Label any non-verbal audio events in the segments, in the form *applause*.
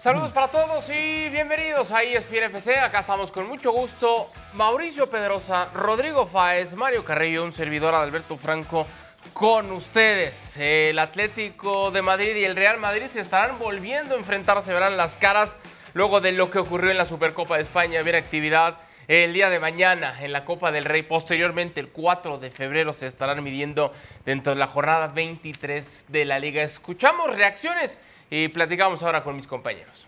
Saludos para todos y bienvenidos a ESPN FC. Acá estamos con mucho gusto. Mauricio Pedrosa, Rodrigo Fáez, Mario Carrillo, un servidor Alberto Franco con ustedes. El Atlético de Madrid y el Real Madrid se estarán volviendo a enfrentar, se verán las caras luego de lo que ocurrió en la Supercopa de España. Viene actividad el día de mañana en la Copa del Rey. Posteriormente, el 4 de febrero, se estarán midiendo dentro de la jornada 23 de la Liga. Escuchamos reacciones y platicamos ahora con mis compañeros.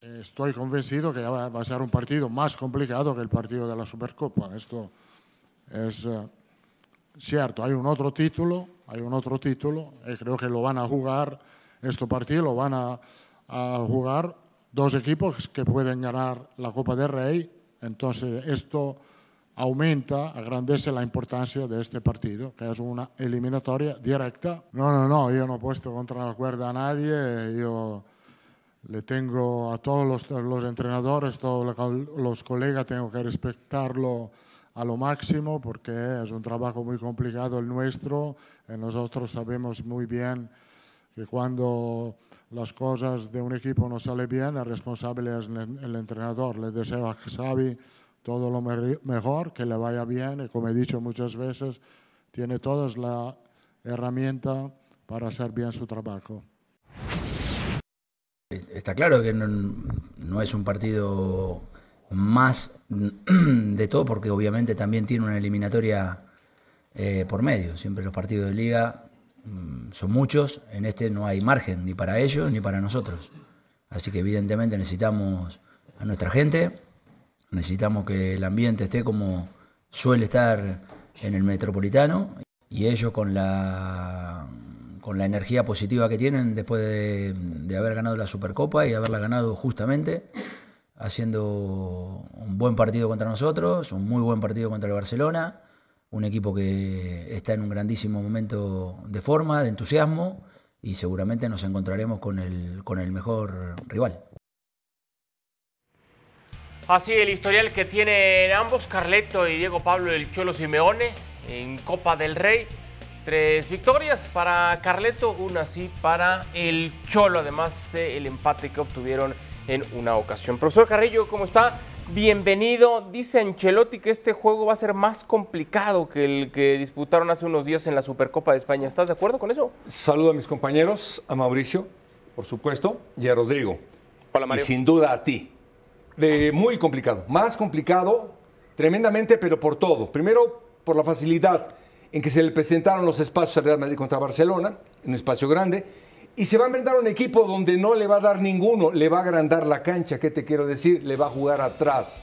Estoy convencido que va a ser un partido más complicado que el partido de la Supercopa. Esto es uh, cierto. Hay un otro título, hay un otro título y creo que lo van a jugar, este partido lo van a, a jugar dos equipos que pueden ganar la Copa del Rey. Entonces esto aumenta, agrandece la importancia de este partido, que es una eliminatoria directa. No, no, no, yo no he puesto contra la cuerda a nadie, yo le tengo a todos los, los entrenadores, todos los colegas, tengo que respetarlo a lo máximo porque es un trabajo muy complicado el nuestro y nosotros sabemos muy bien que cuando las cosas de un equipo no salen bien, el responsable es el entrenador. Le deseo a Xavi todo lo mejor, que le vaya bien y como he dicho muchas veces, tiene todas la herramienta para hacer bien su trabajo. Está claro que no, es un partido más de todo, porque obviamente también tiene una eliminatoria eh, por medio. Siempre los partidos de liga mm, son muchos, en este no hay margen ni para ellos ni para nosotros. Así que evidentemente necesitamos a nuestra gente, Necesitamos que el ambiente esté como suele estar en el metropolitano y ellos con la, con la energía positiva que tienen después de, haber ganado la Supercopa y haberla ganado justamente, haciendo un buen partido contra nosotros, un muy buen partido contra el Barcelona, un equipo que está en un grandísimo momento de forma, de entusiasmo y seguramente nos encontraremos con el, con el mejor rival. Así el historial que tienen ambos, Carleto y Diego Pablo el Cholo Simeone en Copa del Rey. Tres victorias para Carleto, una sí para el Cholo, además del empate que obtuvieron en una ocasión. Profesor Carrillo, ¿cómo está? Bienvenido. Dice Ancelotti que este juego va a ser más complicado que el que disputaron hace unos días en la Supercopa de España. ¿Estás de acuerdo con eso? Saludo a mis compañeros, a Mauricio, por supuesto, y a Rodrigo. Hola, Mario. Y sin duda a ti de muy complicado, más complicado, tremendamente, pero por todo. Primero, por la facilidad en que se le presentaron los espacios al Real Madrid contra Barcelona, un espacio grande, y se va a enfrentar un equipo donde no le va a dar ninguno, le va a agrandar la cancha, ¿qué te quiero decir? Le va a jugar atrás,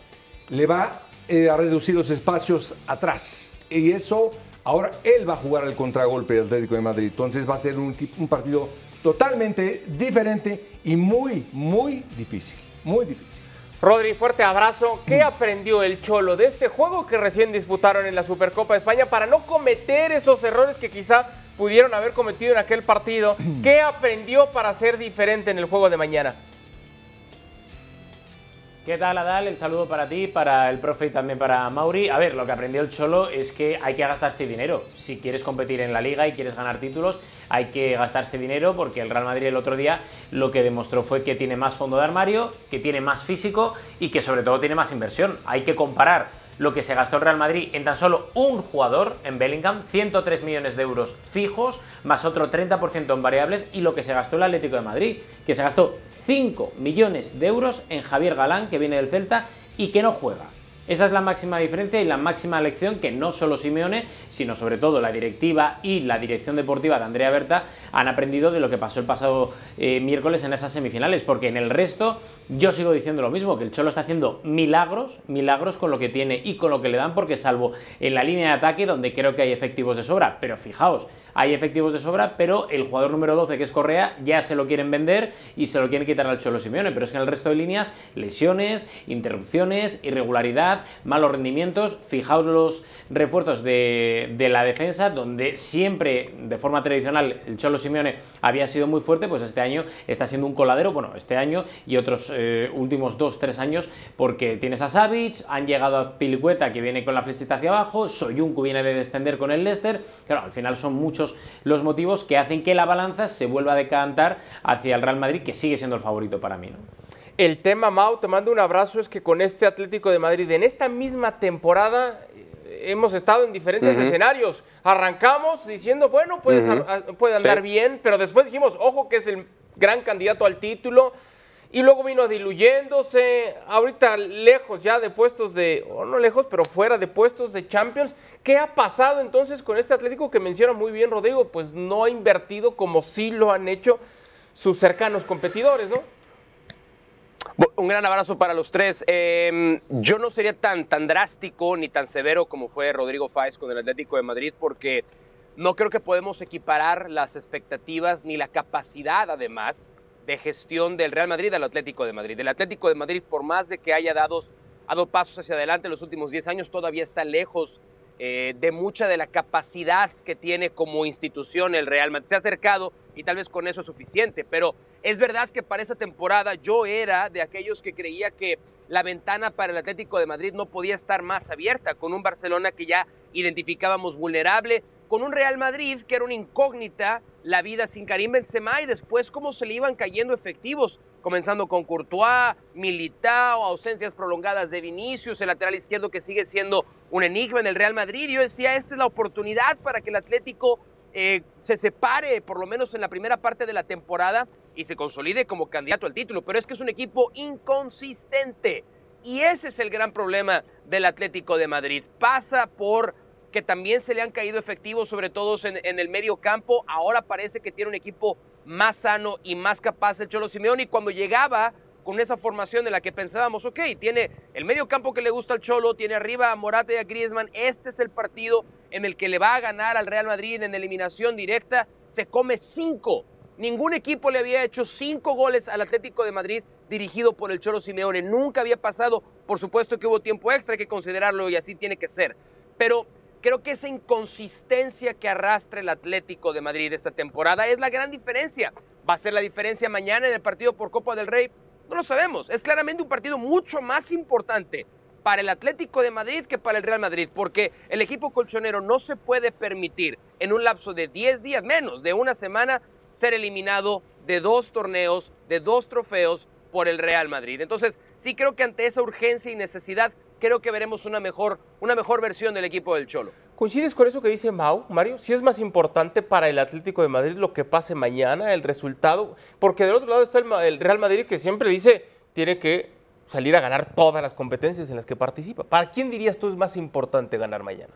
le va eh, a reducir los espacios atrás. Y eso, ahora él va a jugar al contragolpe del Atlético de Madrid. Entonces va a ser un, un partido totalmente diferente y muy, muy difícil, muy difícil. Rodri, fuerte abrazo. ¿Qué aprendió el Cholo de este juego que recién disputaron en la Supercopa de España para no cometer esos errores que quizá pudieron haber cometido en aquel partido? *clears throat* ¿Qué aprendió para ser diferente en el juego de mañana? ¿Qué tal, Adal? El saludo para ti, para el profe y también para Mauri. A ver, lo que aprendió el Cholo es que hay que gastarse dinero. Si quieres competir en la liga y quieres ganar títulos, hay que gastarse dinero porque el Real Madrid el otro día lo que demostró fue que tiene más fondo de armario, que tiene más físico y que sobre todo tiene más inversión. Hay que comparar lo que se gastó el Real Madrid en tan solo un jugador, en Bellingham, 103 millones de euros fijos, más otro 30% en variables, y lo que se gastó el Atlético de Madrid, que se gastó 5 millones de euros en Javier Galán, que viene del Celta y que no juega. Esa es la máxima diferencia y la máxima lección que no solo Simeone, sino sobre todo la directiva y la dirección deportiva de Andrea Berta han aprendido de lo que pasó el pasado eh, miércoles en esas semifinales, porque en el resto yo sigo diciendo lo mismo, que el Cholo está haciendo milagros, milagros con lo que tiene y con lo que le dan, porque salvo en la línea de ataque donde creo que hay efectivos de sobra, pero fijaos, hay efectivos de sobra, pero el jugador número 12, que es Correa, ya se lo quieren vender y se lo quieren quitar al Cholo Simeone, pero es que en el resto de líneas, lesiones, interrupciones, irregularidad, malos rendimientos, fijaos los refuerzos de, la defensa, donde siempre, de forma tradicional, el Cholo Simeone había sido muy fuerte, pues este año está siendo un coladero, bueno, este año y otros eh, últimos dos, tres años, porque tienes a Savic, han llegado a Pilicueta, que viene con la flechita hacia abajo, Soyuncu viene de descender con el Leicester, claro, al final son muchos muchos los motivos que hacen que la balanza se vuelva a decantar hacia el Real Madrid, que sigue siendo el favorito para mí. ¿no? El tema, Mau, te mando un abrazo, es que con este Atlético de Madrid, en esta misma temporada, eh, hemos estado en diferentes escenarios. Arrancamos diciendo, bueno, puede, puede andar bien, pero después dijimos, ojo que es el gran candidato al título y luego vino diluyéndose, ahorita lejos ya de puestos de, o no lejos, pero fuera de puestos de Champions. ¿Qué ha pasado entonces con este Atlético que menciona muy bien Rodrigo? Pues no ha invertido como sí lo han hecho sus cercanos competidores, ¿no? Un gran abrazo para los tres. Em, yo no sería tan, tan drástico ni tan severo como fue Rodrigo Fáez con el Atlético de Madrid porque no creo que podemos equiparar las expectativas ni la capacidad, además, de gestión del Real Madrid al Atlético de Madrid. El Atlético de Madrid, por más de que haya dado, dado pasos hacia adelante en los últimos 10 años, todavía está lejos eh, de mucha de la capacidad que tiene como institución el Real Madrid. Se ha acercado y tal vez con eso es suficiente, pero es verdad que para esta temporada yo era de aquellos que creía que la ventana para el Atlético de Madrid no podía estar más abierta, con un Barcelona que ya identificábamos vulnerable, con un Real Madrid que era una incógnita, la vida sin Karim Benzema y después cómo se le iban cayendo efectivos, comenzando con Courtois, Militao, ausencias prolongadas de Vinicius, el lateral izquierdo que sigue siendo un enigma en el Real Madrid. Yo decía, esta es la oportunidad para que el Atlético eh, se separe, por lo menos en la primera parte de la temporada, y se consolide como candidato al título. Pero es que es un equipo inconsistente. Y ese es el gran problema del Atlético de Madrid. Pasa por que también se le han caído efectivos, sobre todo en, el medio campo. Ahora parece que tiene un equipo más sano y más capaz el Cholo Simeone. Y cuando llegaba con esa formación de la que pensábamos, ok, tiene el medio campo que le gusta al Cholo, tiene arriba a Morata y a Griezmann. Este es el partido en el que le va a ganar al Real Madrid en eliminación directa. Se come cinco. Ningún equipo le había hecho cinco goles al Atlético de Madrid dirigido por el Cholo Simeone. Nunca había pasado. Por supuesto que hubo tiempo extra, hay que considerarlo y así tiene que ser. Pero Creo que esa inconsistencia que arrastra el Atlético de Madrid esta temporada es la gran diferencia. ¿Va a ser la diferencia mañana en el partido por Copa del Rey? No lo sabemos. Es claramente un partido mucho más importante para el Atlético de Madrid que para el Real Madrid, porque el equipo colchonero no se puede permitir en un lapso de 10 días, menos de una semana, ser eliminado de dos torneos, de dos trofeos por el Real Madrid. Entonces, sí creo que ante esa urgencia y necesidad creo que veremos una mejor, una mejor versión del equipo del Cholo. ¿Coincides con eso que dice Mau, Mario? Si es más importante para el Atlético de Madrid lo que pase mañana, el resultado, porque del otro lado está el, Real Madrid que siempre dice tiene que salir a ganar todas las competencias en las que participa. ¿Para quién dirías tú es más importante ganar mañana?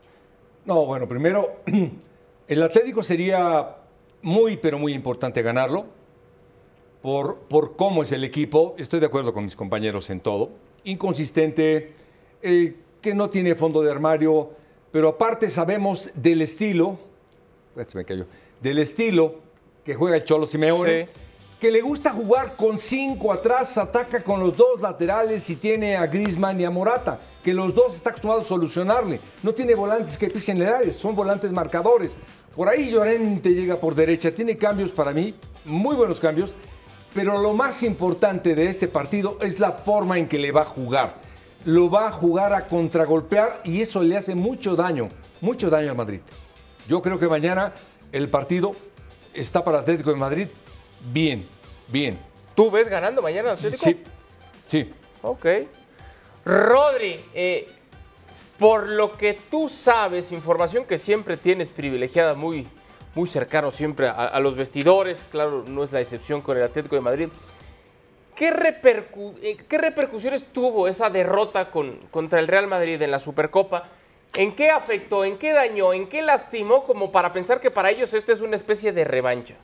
No, bueno, primero, *clears throat* el Atlético sería muy, pero muy importante ganarlo por, por cómo es el equipo. Estoy de acuerdo con mis compañeros en todo. Inconsistente, eh, que no tiene fondo de armario, pero aparte sabemos del estilo, este me cayó, del estilo que juega el Cholo Simeone, que le gusta jugar con cinco atrás, ataca con los dos laterales y tiene a Grisman y a Morata, que los dos está acostumbrado a solucionarle. No tiene volantes que pisen edades, son volantes marcadores. Por ahí Llorente llega por derecha, tiene cambios para mí, muy buenos cambios, pero lo más importante de este partido es la forma en que le va a jugar lo va a jugar a contragolpear y eso le hace mucho daño, mucho daño al Madrid. Yo creo que mañana el partido está para Atlético de Madrid bien, bien. ¿Tú ves ganando mañana Atlético? Sí, sí. Ok. Rodri, eh, por lo que tú sabes, información que siempre tienes privilegiada, muy, muy cercano siempre a los vestidores, claro, no es la excepción con el Atlético de Madrid. Eh, ¿Qué, repercusiones tuvo esa derrota contra el Real Madrid en la Supercopa? ¿En qué afectó, en qué dañó, en qué lastimó como para pensar que para ellos esta es una especie de revancha?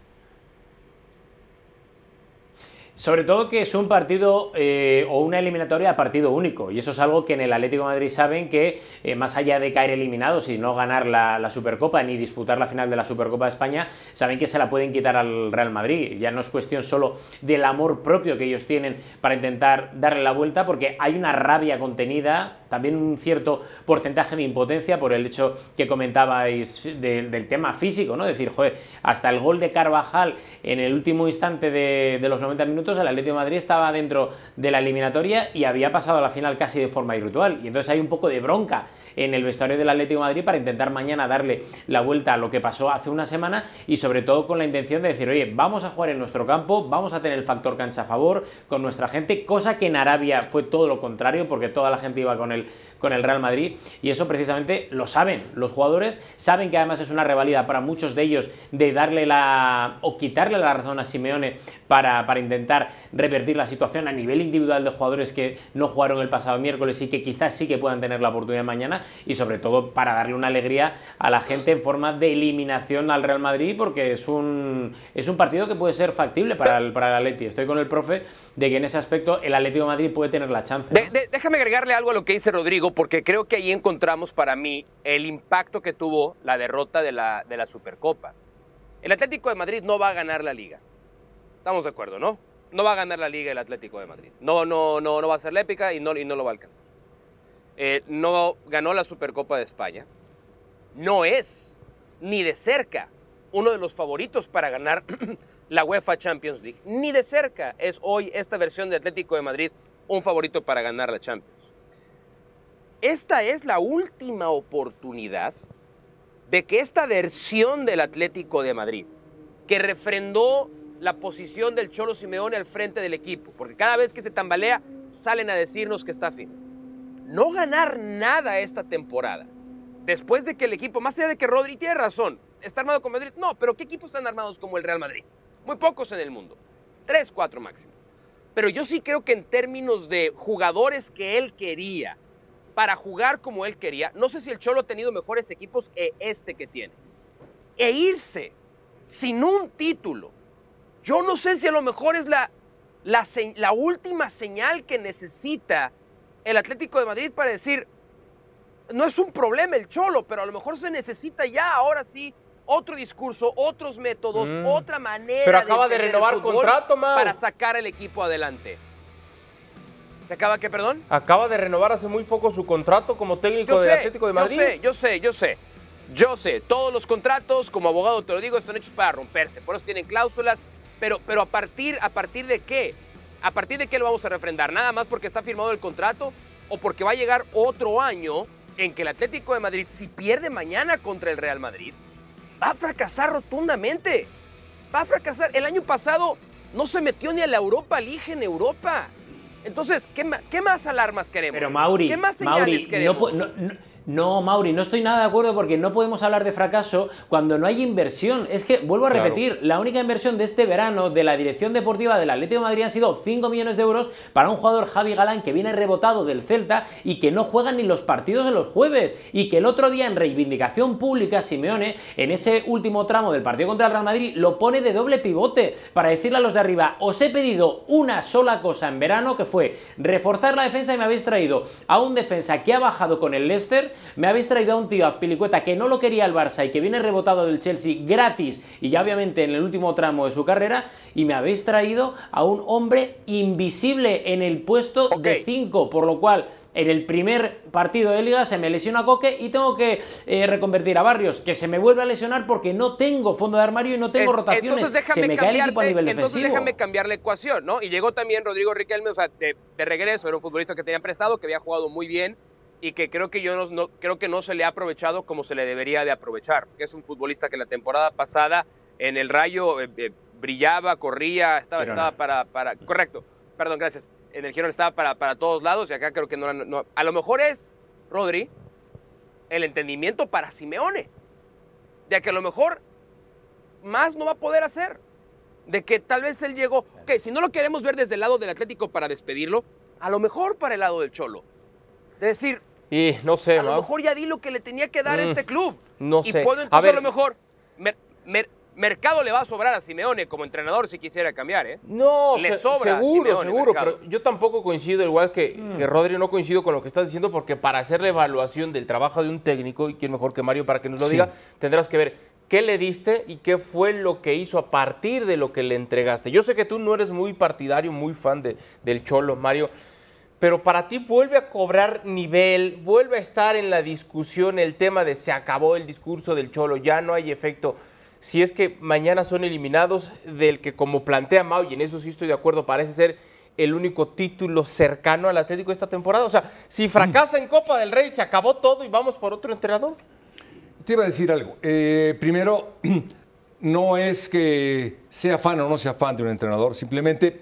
Sobre todo que es un partido eh, o una eliminatoria a partido único. Y eso es algo que en el Atlético Madrid saben que, eh, más allá de caer eliminados y no ganar la, Supercopa ni disputar la final de la Supercopa de España, saben que se la pueden quitar al Real Madrid. Ya no es cuestión solo del amor propio que ellos tienen para intentar darle la vuelta, porque hay una rabia contenida, también un cierto porcentaje de impotencia por el hecho que comentabais del tema físico, ¿no? decir, joder, hasta el gol de Carvajal en el último instante de, de los 90 minutos el Atlético de Madrid estaba dentro de la eliminatoria y había pasado a la final casi de forma virtual. Y entonces hay un poco de bronca en el vestuario del Atlético de Madrid para intentar mañana darle la vuelta a lo que pasó hace una semana y sobre todo con la intención de decir, oye, vamos a jugar en nuestro campo, vamos a tener el factor cancha a favor con nuestra gente, cosa que en Arabia fue todo lo contrario porque toda la gente iba con el con el Real Madrid. Y eso precisamente lo saben los jugadores, saben que además es una revalida para muchos de ellos de darle la o quitarle la razón a Simeone para, para intentar revertir la situación a nivel individual de jugadores que no jugaron el pasado miércoles y que quizás sí que puedan tener la oportunidad mañana y sobre todo para darle una alegría a la gente en forma de eliminación al Real Madrid porque es un, es un partido que puede ser factible para el, para el Atleti. Estoy con el profe de que en ese aspecto el Atlético de Madrid puede tener la chance. déjame agregarle algo a lo que dice Rodrigo porque creo que ahí encontramos para mí el impacto que tuvo la derrota de la, de la Supercopa. El Atlético de Madrid no va a ganar la liga. Estamos de acuerdo, ¿no? No va a ganar la liga el Atlético de Madrid. No, no, no, no va a ser la épica y no, y no lo va a alcanzar. Eh, no ganó la Supercopa de España. No es ni de cerca uno de los favoritos para ganar *clears throat* la UEFA Champions League. Ni de cerca es hoy esta versión de Atlético de Madrid un favorito para ganar la Champions. Esta es la última oportunidad de que esta versión del Atlético de Madrid, que refrendó la posición del Cholo Simeone al frente del equipo, porque cada vez que se tambalea salen a decirnos que está fin. No ganar nada esta temporada, después de que el equipo, más allá de que Rodri tiene razón, está armado con Madrid, no, pero ¿qué equipos están armados como el Real Madrid? Muy pocos en el mundo, tres, cuatro máximo. Pero yo sí creo que en términos de jugadores que él quería, para jugar como él quería. No sé si el Cholo ha tenido mejores equipos que este que tiene. E irse sin un título. Yo no sé si a lo mejor es la, la, la última señal que necesita el Atlético de Madrid para decir, no es un problema el Cholo, pero a lo mejor se necesita ya, ahora sí, otro discurso, otros métodos, mm. otra manera. Pero acaba de, renovar contrato, Para sacar el equipo adelante. ¿Se acaba qué, perdón? Acaba de renovar hace muy poco su contrato como técnico del Atlético de Madrid. Yo sé, yo sé, yo sé. Yo sé, todos los contratos, como abogado te lo digo, están hechos para romperse. Por eso tienen cláusulas. Pero, pero a, partir, ¿a partir de qué? ¿A partir de qué lo vamos a refrendar? ¿Nada más porque está firmado el contrato? ¿O porque va a llegar otro año en que el Atlético de Madrid, si pierde mañana contra el Real Madrid, va a fracasar rotundamente? Va a fracasar. El año pasado no se metió ni a la Europa League en Europa. Entonces, ¿qué, más alarmas queremos? Pero Mauri, ¿qué más señales queremos? No, Mauri, no estoy nada de acuerdo porque no podemos hablar de fracaso cuando no hay inversión. Es que, vuelvo a repetir, la única inversión de este verano de la dirección deportiva del Atlético de Madrid han sido 5 millones de euros para un jugador Javi Galán que viene rebotado del Celta y que no juega ni los partidos de los jueves. Y que el otro día en reivindicación pública, Simeone, en ese último tramo del partido contra el Real Madrid, lo pone de doble pivote para decirle a los de arriba, os he pedido una sola cosa en verano que fue reforzar la defensa y me habéis traído a un defensa que ha bajado con el Leicester me habéis traído a un tío Azpilicueta que no lo quería el Barça y que viene rebotado del Chelsea gratis y ya obviamente en el último tramo de su carrera y me habéis traído a un hombre invisible en el puesto de 5, por lo cual en el primer partido de liga se me lesiona Coque y tengo que eh, reconvertir a Barrios, que se me vuelve a lesionar porque no tengo fondo de armario y no tengo rotaciones. Entonces déjame, se me cae el equipo a nivel entonces déjame cambiar la ecuación, ¿no? Y llegó también Rodrigo Riquelme, o sea, de, de regreso, era un futbolista que tenía prestado, que había jugado muy bien, y que creo que yo no, creo que no se le ha aprovechado como se le debería de aprovechar. Que es un futbolista que la temporada pasada en el Rayo eh, eh, brillaba, corría, estaba, estaba para, para, correcto, perdón, gracias. En el Girona estaba para, para todos lados y acá creo que no, no, a lo mejor es Rodri el entendimiento para Simeone de que a lo mejor más no va a poder hacer, de que tal vez él llegó, que si no lo queremos ver desde el lado del Atlético para despedirlo, a lo mejor para el lado del Cholo. De decir, y no sé, A lo mejor ya di lo que le tenía que dar a este mm, club. No sé. Y puedo entonces a, lo mejor. Mercado le va a sobrar a Simeone como entrenador si quisiera cambiar, ¿eh? No, le sobra seguro, seguro, pero yo tampoco coincido, igual que, mm. que Rodri, no coincido con lo que estás diciendo, porque para hacer la evaluación del trabajo de un técnico, y quién mejor que Mario para que nos lo diga, tendrás que ver qué le diste y qué fue lo que hizo a partir de lo que le entregaste. Yo sé que tú no eres muy partidario, muy fan de, del Cholo, Mario, pero para ti vuelve a cobrar nivel, vuelve a estar en la discusión el tema de se acabó el discurso del Cholo, ya no hay efecto. Si es que mañana son eliminados del que como plantea Mau, y en eso sí estoy de acuerdo, parece ser el único título cercano al Atlético esta temporada. O sea, si fracasa en Copa del Rey, se acabó todo y vamos por otro entrenador. Te iba a decir algo. Eh, primero, *clears throat* no es que sea fan o no sea fan de un entrenador, simplemente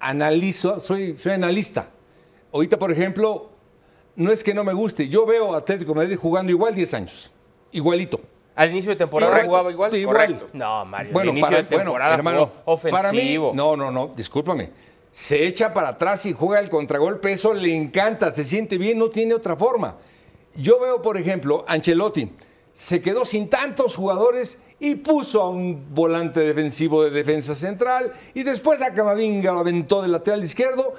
analizo, soy, soy analista. Ahorita, por ejemplo, no es que no me guste, yo veo a Atlético Madrid jugando igual 10 años, igualito. Al inicio de temporada jugaba igual. igual. Correcto. No, Mario. Bueno, inicio para, de temporada bueno, hermano, ofensivo. para mí, no, no, no, discúlpame. Se echa para atrás y juega el contragolpe, eso le encanta, se siente bien, no tiene otra forma. Yo veo, por ejemplo, Ancelotti se quedó sin tantos jugadores y puso a un volante defensivo de defensa central y después a Camavinga lo aventó del lateral izquierdo.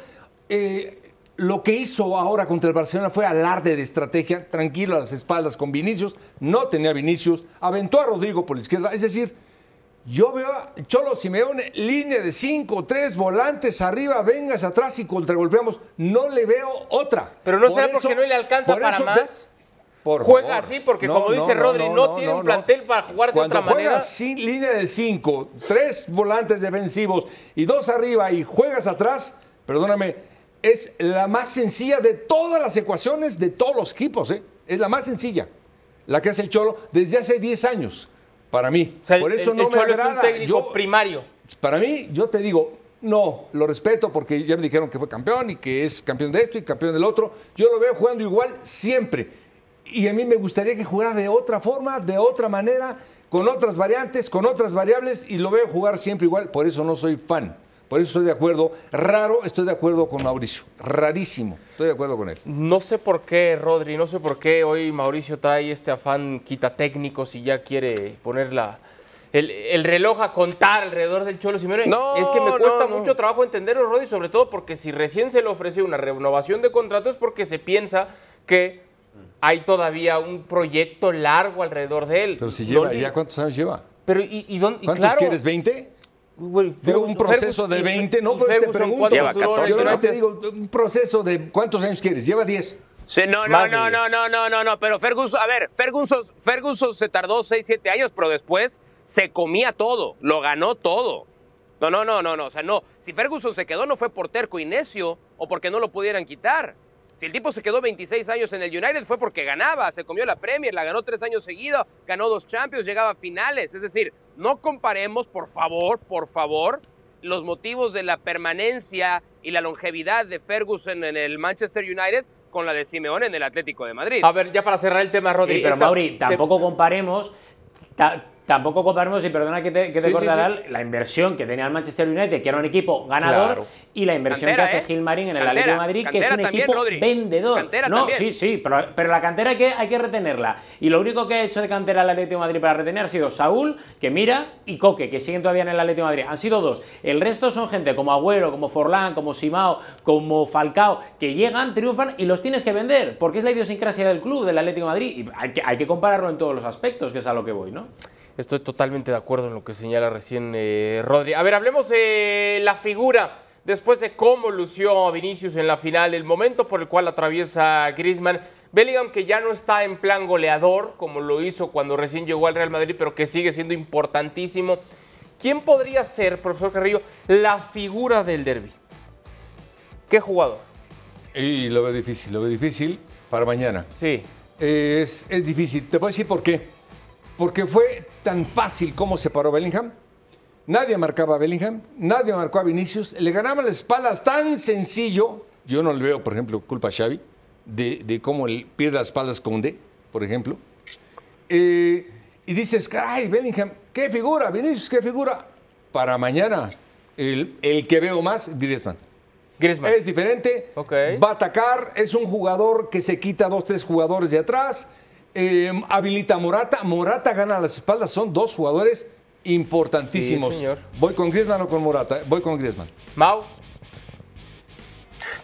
Eh, lo que hizo ahora contra el Barcelona fue alarde de estrategia, tranquilo a las espaldas con Vinicius, no tenía Vinicius, aventó a Rodrigo por la izquierda, es decir, yo veo a Cholo Simeone, línea de cinco, tres volantes arriba, vengas atrás y contragolpeamos. No le veo otra. Pero no será porque no le alcanza por para más. por Juega favor. así porque, como dice Rodri, no tiene un plantel para jugar de Cuando otra manera. juegas sin línea de cinco, tres volantes defensivos y dos arriba y juegas atrás, perdóname, es la más sencilla de todas las ecuaciones de todos los equipos. ¿eh? Es la más sencilla. La que hace el Cholo desde hace 10 años. Para mí. O sea, el- Por eso el- no el me Cholo es un agrada. técnico Yo- primario. para mí, yo te digo, no, lo respeto porque ya me dijeron que fue campeón y que es campeón de esto y campeón del otro. Yo lo veo jugando igual siempre. Y a mí me gustaría que jugara de otra forma, de otra manera, con otras variantes, con otras variables y lo veo jugar siempre igual. Por eso no soy fan. Por eso estoy de acuerdo. Raro, estoy de acuerdo con Mauricio. Rarísimo. Estoy de acuerdo con él. No sé por qué, Rodri, no sé por qué hoy Mauricio trae este afán quita técnicos y ya quiere poner la, el, el reloj a contar alrededor del Cholo Simeone. No, es que me cuesta no, no. mucho trabajo entenderlo, Rodri, sobre todo porque si recién se le ofreció una renovación de contrato es porque se piensa que hay todavía un proyecto largo alrededor de él. Pero si lleva, ¿Dónde- ¿ya cuántos años lleva? Pero, ¿y, y dónde? y ¿Cuántos claro, quieres? ¿20? De un proceso de y- 20, no, pero te pregunto. ¿cuántos Lleva duró en 14. Yo más te digo, un proceso de cuántos años quieres. Lleva 10. Sí, no, no, no, no, no, no, no, no, pero Ferguson, a ver, Ferguson, Ferguson se tardó 6, 7 años, pero después se comía todo, lo ganó todo. No, no, no, no, no, o sea, no, si Ferguson se quedó no fue por terco y necio o porque no lo pudieran quitar. Si el tipo se quedó 26 años en el United fue porque ganaba, se comió la Premier, la ganó tres años seguidos, ganó dos Champions, llegaba a finales. Es decir, no comparemos, por favor, por favor, los motivos de la permanencia y la longevidad de Ferguson en el Manchester United con la de Simeone en el Atlético de Madrid. A ver, ya para cerrar el tema, Rodri. Sí, pero Mauri, te- tampoco comparemos. ta- Tampoco comparemos, y perdona que te, que te Sí, sí, cortará, sí. la inversión que tenía el Manchester United, que era un equipo ganador, Claro. y la inversión Cantera, que ¿eh? hace Gilmarín en el Cantera, Atlético de Madrid, que es un también, equipo Rodri. vendedor. Cantera no, también. sí, sí, pero, pero la cantera hay que, hay que retenerla. Y lo único que ha hecho de cantera el Atlético de Madrid para retener ha sido Saúl, que mira, y Coque, que siguen todavía en el Atlético de Madrid. Han sido dos. El resto son gente como Agüero, como Forlán, como Simao, como Falcao, que llegan, triunfan y los tienes que vender, porque es la idiosincrasia del club, del Atlético de Madrid. Y hay que, hay que compararlo en todos los aspectos, que es a lo que voy, ¿no? Estoy totalmente de acuerdo en lo que señala recién eh, Rodri. A ver, hablemos de la figura después de cómo lució a Vinicius en la final, el momento por el cual atraviesa Griezmann. Bellingham que ya no está en plan goleador como lo hizo cuando recién llegó al Real Madrid, pero que sigue siendo importantísimo. ¿Quién podría ser, profesor Carrillo, la figura del derby? ¿Qué jugador? Y lo veo difícil, lo veo difícil para mañana. Sí. Es, es difícil. Te voy a decir por qué. Porque fue tan fácil como se paró Bellingham. Nadie marcaba a Bellingham, nadie marcó a Vinicius. Le ganaban las espaldas tan sencillo. Yo no le veo, por ejemplo, culpa a Xavi de, de cómo él pierde las espaldas con D, por ejemplo. Eh, y dices, caray, Bellingham, qué figura, Vinicius, qué figura. Para mañana, el, el que veo más, Griezmann. Griezmann. Es diferente. Ok. Va a atacar. Es un jugador que se quita dos, tres jugadores de atrás. Eh, habilita a Morata. Morata gana las espaldas. Son dos jugadores importantísimos. Sí. ¿Voy con Griezmann o con Morata? Voy con Griezmann. Mau.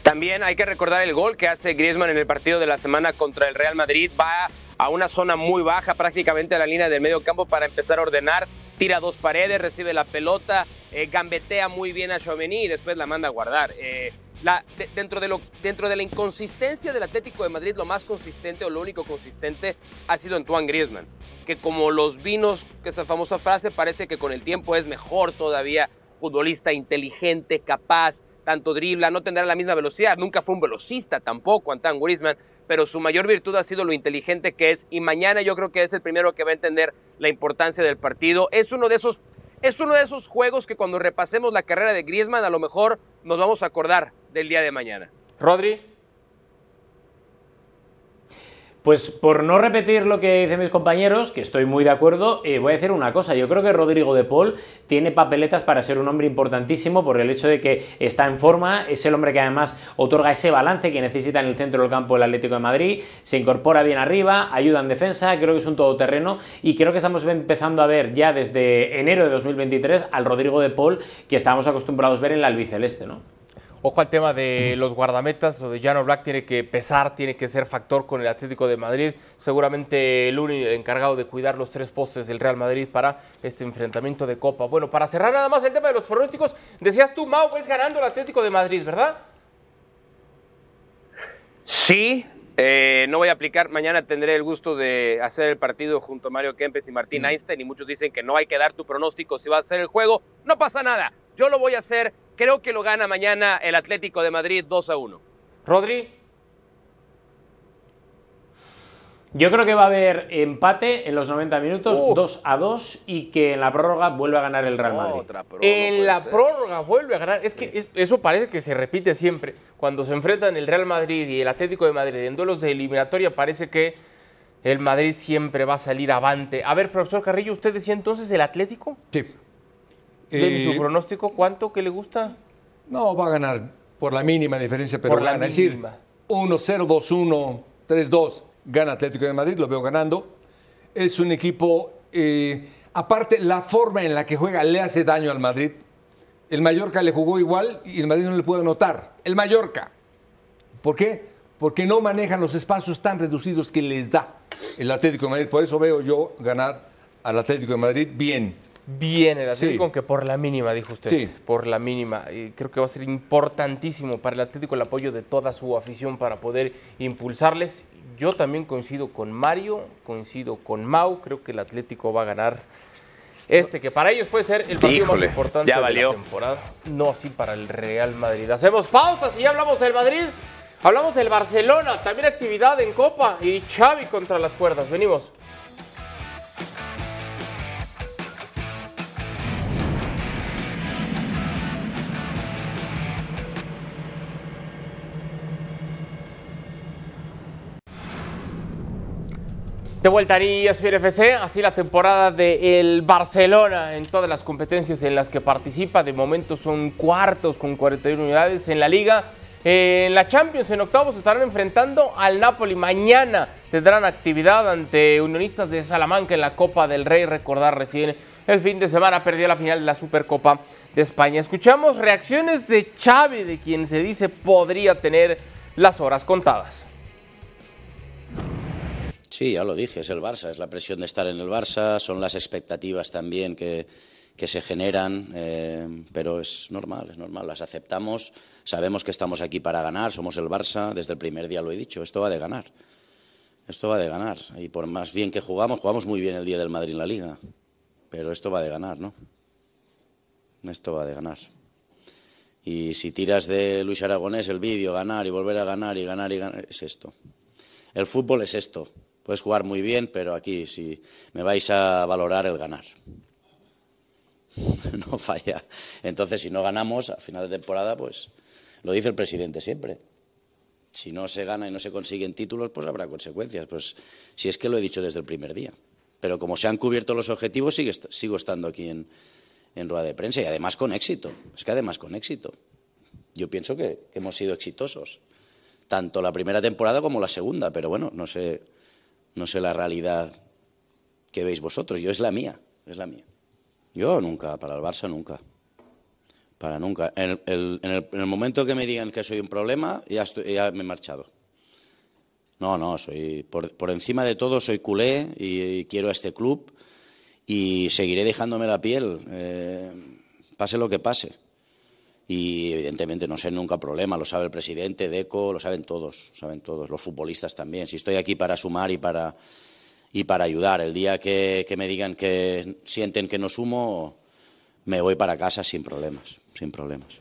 También hay que recordar el gol que hace Griezmann en el partido de la semana contra el Real Madrid. Va a una zona muy baja, prácticamente a la línea del medio campo para empezar a ordenar. Tira dos paredes, recibe la pelota, eh, gambetea muy bien a Chouameni y después la manda a guardar. Eh, dentro, de lo, dentro de la inconsistencia del Atlético de Madrid, lo más consistente o lo único consistente ha sido Antoine Griezmann. Que como los vinos, que esa famosa frase, parece que con el tiempo es mejor todavía, futbolista inteligente, capaz, tanto dribla, no tendrá la misma velocidad, nunca fue un velocista tampoco, Antoine Griezmann, pero su mayor virtud ha sido lo inteligente que es y mañana yo creo que es el primero que va a entender la importancia del partido. Es uno de esos es uno de esos juegos que cuando repasemos la carrera de Griezmann a lo mejor nos vamos a acordar del día de mañana. Rodri. Pues por no repetir lo que dicen mis compañeros, que estoy muy de acuerdo, eh, voy a decir una cosa. Yo creo que Rodrigo de Paul tiene papeletas para ser un hombre importantísimo por el hecho de que está en forma, es el hombre que además otorga ese balance que necesita en el centro del campo el Atlético de Madrid, se incorpora bien arriba, ayuda en defensa, creo que es un todoterreno y creo que estamos empezando a ver ya desde enero de 2023 al Rodrigo de Paul que estábamos acostumbrados a ver en la albiceleste, ¿no? Ojo al tema de los guardametas, lo de Jano Black tiene que pesar, tiene que ser factor con el Atlético de Madrid. Seguramente el único encargado de cuidar los tres postes del Real Madrid para este enfrentamiento de Copa. Bueno, para cerrar nada más el tema de los pronósticos, decías tú, Mau, es ganando el Atlético de Madrid, ¿verdad? Sí, eh, no voy a aplicar. Mañana tendré el gusto de hacer el partido junto a Mario Kempes y Martín Einstein. Y muchos dicen que no hay que dar tu pronóstico si va a ser el juego. No pasa nada. Yo lo voy a hacer Creo que lo gana mañana el Atlético de Madrid 2 a 1. Rodri. Yo creo que va a haber empate en los 90 minutos, 2 a 2, y que en la prórroga vuelve a ganar el Real Madrid. en la prórroga vuelve a ganar. Es que eso parece que se repite siempre. Cuando se enfrentan el Real Madrid y el Atlético de Madrid en duelos de eliminatoria, parece que el Madrid siempre va a salir avante. A ver, profesor Carrillo, ¿usted decía entonces el Atlético? Sí. ¿De su eh, pronóstico cuánto que le gusta? No, va a ganar por la mínima diferencia, pero gana. Es decir, 1-0, 2-1, 3-2, gana Atlético de Madrid, lo veo ganando. Es un equipo, eh, aparte, la forma en la que juega le hace daño al Madrid. El Mallorca le jugó igual y el Madrid no le puede anotar. El Mallorca. ¿Por qué? Porque no manejan los espacios tan reducidos que les da el Atlético de Madrid. Por eso veo yo ganar al Atlético de Madrid bien bien el Atlético, aunque por la mínima, dijo usted. Sí. Por la mínima. Y creo que va a ser importantísimo para el Atlético el apoyo de toda su afición para poder impulsarles. Yo también coincido con Mario, coincido con Mau. Creo que el Atlético va a ganar este, que para ellos puede ser el partido más importante de la temporada. No así para el Real Madrid. Hacemos pausas y ya hablamos del Madrid. Hablamos del Barcelona, también actividad en Copa y Xavi contra las cuerdas. Venimos. De vuelta a FC, así la temporada del Barcelona en todas las competencias en las que participa. De momento son cuartos con 41 unidades en la liga. En la Champions, en octavos, estarán enfrentando al Napoli. Mañana tendrán actividad ante Unionistas de Salamanca en la Copa del Rey. Recordar recién el fin de semana perdió la final de la Supercopa de España. Escuchamos reacciones de Xavi, de quien se dice podría tener las horas contadas. Sí, ya lo dije, es el Barça, es la presión de estar en el Barça, son las expectativas también que, se generan, eh, pero es normal, es normal, las aceptamos, sabemos que estamos aquí para ganar, somos el Barça, desde el primer día lo he dicho, esto va de ganar, esto va de ganar, y por más bien que jugamos, jugamos muy bien el día del Madrid en la Liga, pero esto va de ganar, ¿no? Esto va de ganar. Y si tiras de Luis Aragonés el vídeo, ganar y volver a ganar y ganar y ganar, es esto. El fútbol es esto puedes jugar muy bien, pero aquí si me vais a valorar el ganar. *laughs* no falla. Entonces, si no ganamos a final de temporada, pues lo dice el presidente siempre. Si no se gana y no se consiguen títulos, pues habrá consecuencias. Pues si es que lo he dicho desde el primer día. Pero como se han cubierto los objetivos, sigo estando aquí en, rueda de prensa y además con éxito. Es que además con éxito. Yo pienso que hemos sido exitosos, tanto la primera temporada como la segunda, pero bueno, no sé no sé la realidad que veis vosotros, yo es la mía, es la mía. Yo nunca, para el Barça nunca. Para nunca. En el, momento que me digan que soy un problema, ya, me he marchado. No, no, soy por, encima de todo soy culé y, quiero a este club y seguiré dejándome la piel, eh, pase lo que pase. Y evidentemente no sé nunca problema, lo sabe el presidente, Deco, lo saben todos, saben todos, los futbolistas también. Si estoy aquí para sumar y para, y para ayudar, el día que, que me digan que sienten que no sumo, me voy para casa sin problemas, sin problemas.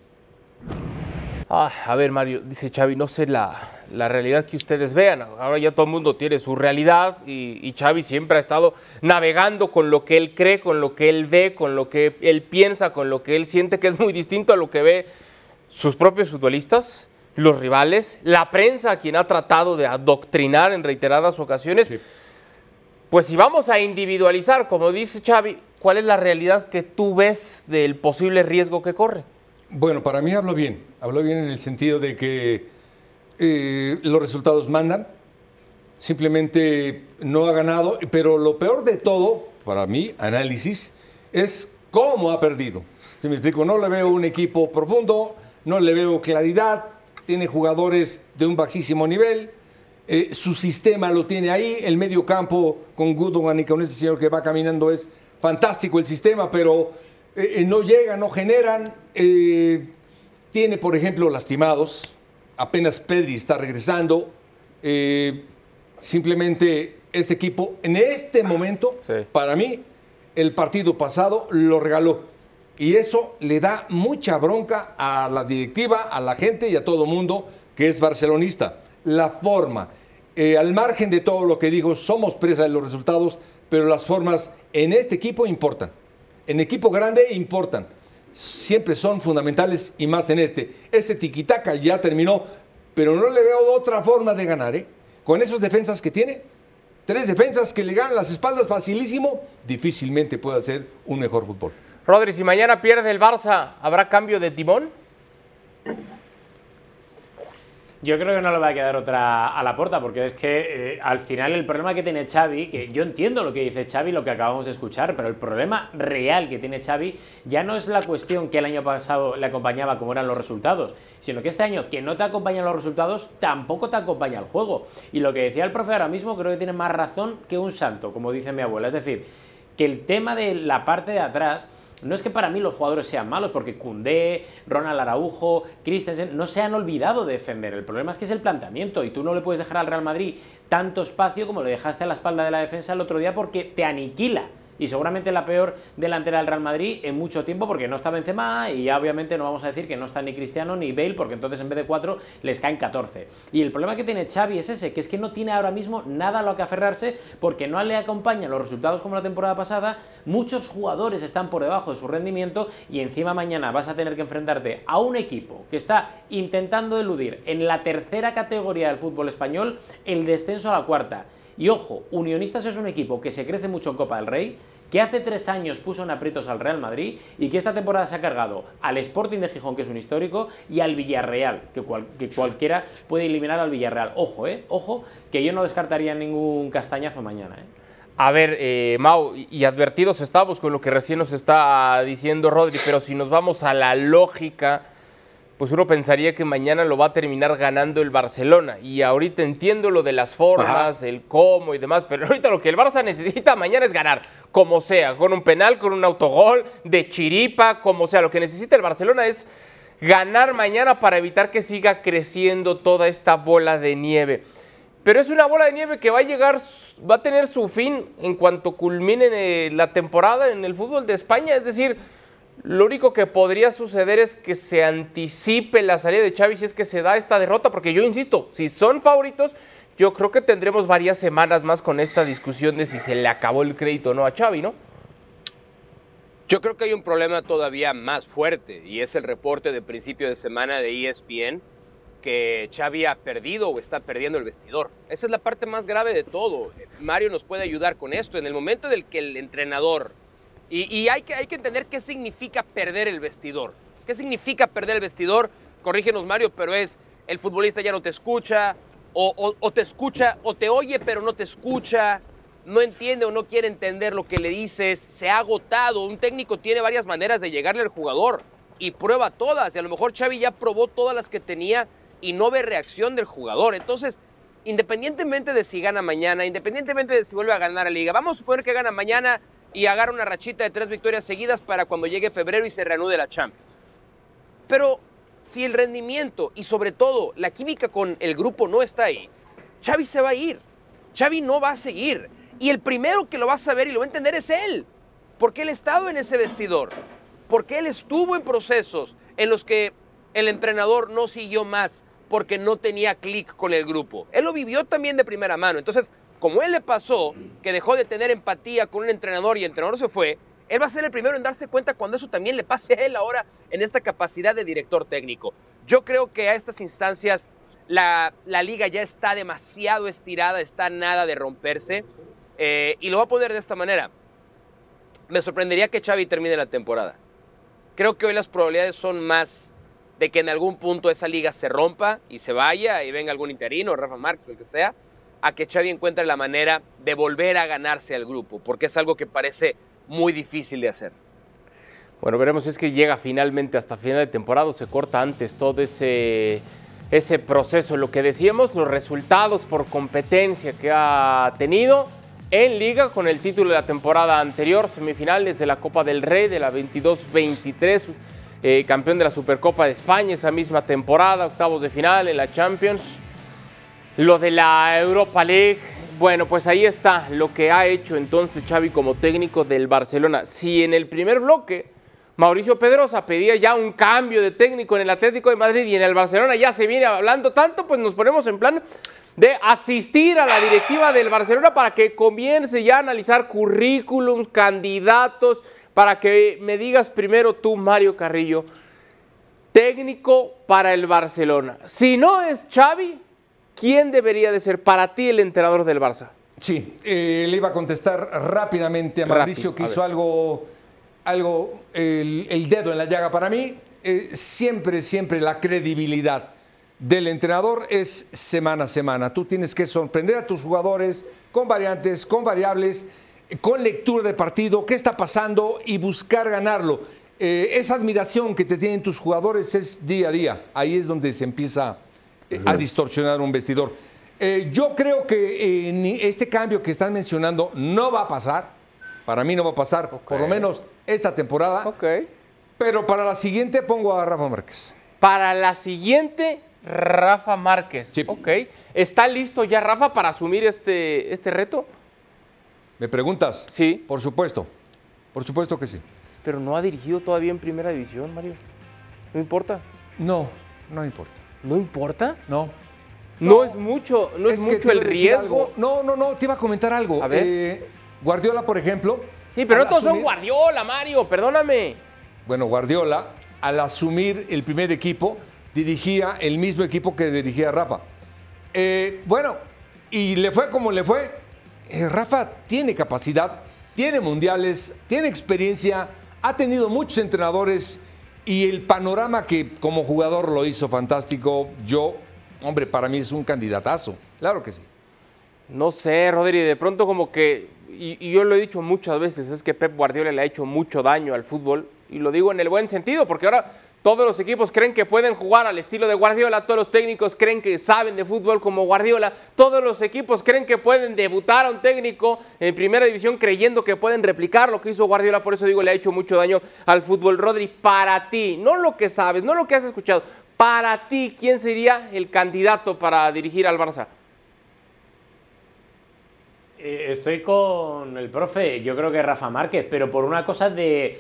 Ah, a ver, Mario, dice Xavi, no sé la, la realidad que ustedes vean. Ahora ya todo el mundo tiene su realidad y, y Xavi siempre ha estado navegando con lo que él cree, con lo que él ve, con lo que él piensa, con lo que él siente que es muy distinto a lo que ve sus propios futbolistas, los rivales, la prensa a quien ha tratado de adoctrinar en reiteradas ocasiones. Sí. Pues si vamos a individualizar, como dice Xavi, ¿cuál es la realidad que tú ves del posible riesgo que corre? Bueno, para mí habló bien. Habló bien en el sentido de que eh, los resultados mandan. Simplemente no ha ganado. Pero lo peor de todo, para mí, análisis, es cómo ha perdido. Si me explico, no le veo un equipo profundo, no le veo claridad, tiene jugadores de un bajísimo nivel. eh, su sistema lo tiene ahí, el medio campo con Gundogan y con este señor que va caminando es fantástico el sistema, pero eh, eh, no llegan, no generan. eh, tiene, por ejemplo, lastimados. Apenas Pedri está regresando. Eh, simplemente este equipo, en este momento, Sí. para mí, el partido pasado lo regaló. Y eso le da mucha bronca a la directiva, a la gente y a todo mundo que es barcelonista. La forma, eh, al margen de todo lo que digo, somos presa de los resultados, pero las formas en este equipo importan. En equipo grande importan. Siempre son fundamentales y más en este. Ese tiquitaca ya terminó, pero no le veo otra forma de ganar. ¿eh? Con esas defensas que tiene, tres defensas que le ganan las espaldas facilísimo, difícilmente puede hacer un mejor fútbol. Rodri, si mañana pierde el Barça, ¿habrá cambio de timón? Yo creo que no le va a quedar otra a la puerta, porque es que eh, al final el problema que tiene Xavi, que yo entiendo lo que dice Xavi, lo que acabamos de escuchar, pero el problema real que tiene Xavi ya no es la cuestión que el año pasado le acompañaba como eran los resultados, sino que este año que no te acompañan los resultados, tampoco te acompaña el juego. Y lo que decía el profe ahora mismo creo que tiene más razón que un santo, como dice mi abuela. Es decir, que el tema de la parte de atrás no es que para mí los jugadores sean malos, porque Koundé, Ronald Araujo, Christensen no se han olvidado de defender. El problema es que es el planteamiento y tú no le puedes dejar al Real Madrid tanto espacio como le dejaste a la espalda de la defensa el otro día porque te aniquila. Y seguramente la peor delantera del Real Madrid en mucho tiempo porque no está Benzema y obviamente no vamos a decir que no está ni Cristiano ni Bale porque entonces en vez de 4 les caen 14. Y el problema que tiene Xavi es ese, que es que no tiene ahora mismo nada a lo que aferrarse porque no le acompañan los resultados como la temporada pasada, muchos jugadores están por debajo de su rendimiento y encima mañana vas a tener que enfrentarte a un equipo que está intentando eludir en la tercera categoría del fútbol español el descenso a la cuarta. Y ojo, Unionistas es un equipo que se crece mucho en Copa del Rey, que hace tres años puso en aprietos al Real Madrid y que esta temporada se ha cargado al Sporting de Gijón, que es un histórico, y al Villarreal, que, cual- que cualquiera puede eliminar al Villarreal. Ojo, eh, ojo, que yo no descartaría ningún castañazo mañana. Eh. A ver, eh, Mau, y y advertidos estamos con lo que recién nos está diciendo Rodri, pero si nos vamos a la lógica, pues uno pensaría que mañana lo va a terminar ganando el Barcelona. Y ahorita entiendo lo de las formas, el cómo y demás, pero *laughs* ahorita lo que el Barça necesita mañana es ganar, como sea, con un penal, con un autogol, de chiripa, como sea. Lo que necesita el Barcelona es ganar mañana para evitar que siga creciendo toda esta bola de nieve. Pero es una bola de nieve que va a llegar, va a tener su fin en cuanto culmine eh, la temporada en el fútbol de España. Es decir, lo único que podría suceder es que se anticipe la salida de Xavi si es que se da esta derrota, porque yo insisto, si son favoritos, yo creo que tendremos varias semanas más con esta discusión de si se le acabó el crédito o no a Xavi, ¿no? Yo creo que hay un problema todavía más fuerte y es el reporte de principio de semana de ESPN que Xavi ha perdido o está perdiendo el vestidor. Esa es la parte más grave de todo. Mario nos puede ayudar con esto. En el momento en el que el entrenador... Y, hay, que, hay que entender qué significa perder el vestidor. ¿Qué significa perder el vestidor? Corrígenos Mario, pero es el futbolista ya no te escucha, o te escucha, o te oye pero no te escucha, no entiende o no quiere entender lo que le dices, se ha agotado. Un técnico tiene varias maneras de llegarle al jugador y prueba todas. Y a lo mejor Xavi ya probó todas las que tenía y no ve reacción del jugador. Entonces, independientemente de si gana mañana, independientemente de si vuelve a ganar la liga, vamos a suponer que gana mañana y agarra una rachita de tres victorias seguidas para cuando llegue febrero y se reanude la Champions. Pero si el rendimiento y sobre todo la química con el grupo no está ahí, Xavi se va a ir. Xavi no va a seguir. Y el primero que lo va a saber y lo va a entender es él. Porque él ha estado en ese vestidor. Porque él estuvo en procesos en los que el entrenador no siguió más porque no tenía clic con el grupo. Él lo vivió también de primera mano. Entonces, como él le pasó que dejó de tener empatía con un entrenador y el entrenador se fue, él va a ser el primero en darse cuenta cuando eso también le pase a él ahora en esta capacidad de director técnico. Yo creo que a estas instancias la, la liga ya está demasiado estirada, está nada de romperse. eh, y lo voy a poner de esta manera. Me sorprendería que Xavi termine la temporada. Creo que hoy las probabilidades son más de que en algún punto esa liga se rompa y se vaya y venga algún interino, Rafa Márquez o el que sea, a que Xavi encuentre la manera de volver a ganarse al grupo, porque es algo que parece muy difícil de hacer. Bueno, veremos es que llega finalmente hasta final de temporada se corta antes todo ese, ese proceso. Lo que decíamos, los resultados por competencia que ha tenido en liga con el título de la temporada anterior, semifinales de la Copa del Rey de la 22-23, eh, campeón de la Supercopa de España esa misma temporada, octavos de final en la Champions. Lo de la Europa League, bueno, pues ahí está lo que ha hecho entonces Xavi como técnico del Barcelona. Si en el primer bloque Mauricio Pedrosa pedía ya un cambio de técnico en el Atlético de Madrid y en el Barcelona ya se viene hablando tanto, pues nos ponemos en plan de asistir a la directiva del Barcelona para que comience ya a analizar currículums, candidatos, para que me digas primero tú, Mario Carrillo, técnico para el Barcelona. Si no es Xavi, ¿quién debería de ser para ti el entrenador del Barça? Sí, eh, le iba a contestar rápidamente a Mauricio Rápido, que hizo algo, algo el, el dedo en la llaga para mí. eh, siempre, siempre la credibilidad del entrenador es semana a semana. Tú tienes que sorprender a tus jugadores con variantes, con variables, con lectura de partido, qué está pasando y buscar ganarlo. Eh, esa admiración que te tienen tus jugadores es día a día. Ahí es donde se empieza a distorsionar un vestidor. Eh, yo creo que eh, este cambio que están mencionando no va a pasar. Para mí no va a pasar, por lo menos esta temporada. Ok. Pero para la siguiente pongo a Rafa Márquez. Para la siguiente, Rafa Márquez. Sí. Ok. ¿Está listo ya Rafa para asumir este, este reto? ¿Me preguntas? Sí. Por supuesto. Por supuesto que sí. Pero no ha dirigido todavía en primera división, Mario. No importa. No, no importa. ¿No importa? No. No, es mucho, no es, que mucho el riesgo. algo. No, no, no, te iba a comentar algo. A ver. Eh, Guardiola, por ejemplo. Sí, pero no todos son Guardiola, Mario, perdóname. Bueno, Guardiola, al asumir el primer equipo, dirigía el mismo equipo que dirigía Rafa. Eh, bueno, y le fue como le fue. Eh, Rafa tiene capacidad, tiene mundiales, tiene experiencia, ha tenido muchos entrenadores y el panorama que como jugador lo hizo fantástico, yo, hombre, para mí es un candidatazo. Claro que sí. No sé, Rodri, de pronto como que, y, y yo lo he dicho muchas veces, es que Pep Guardiola le ha hecho mucho daño al fútbol, y lo digo en el buen sentido, porque ahora todos los equipos creen que pueden jugar al estilo de Guardiola, todos los técnicos creen que saben de fútbol como Guardiola, todos los equipos creen que pueden debutar a un técnico en primera división creyendo que pueden replicar lo que hizo Guardiola, por eso digo, le ha hecho mucho daño al fútbol. Rodri, para ti, no lo que sabes, no lo que has escuchado, para ti, ¿quién sería el candidato para dirigir al Barça? Eh, Estoy con el profe, yo creo que Rafa Márquez, pero por una cosa de,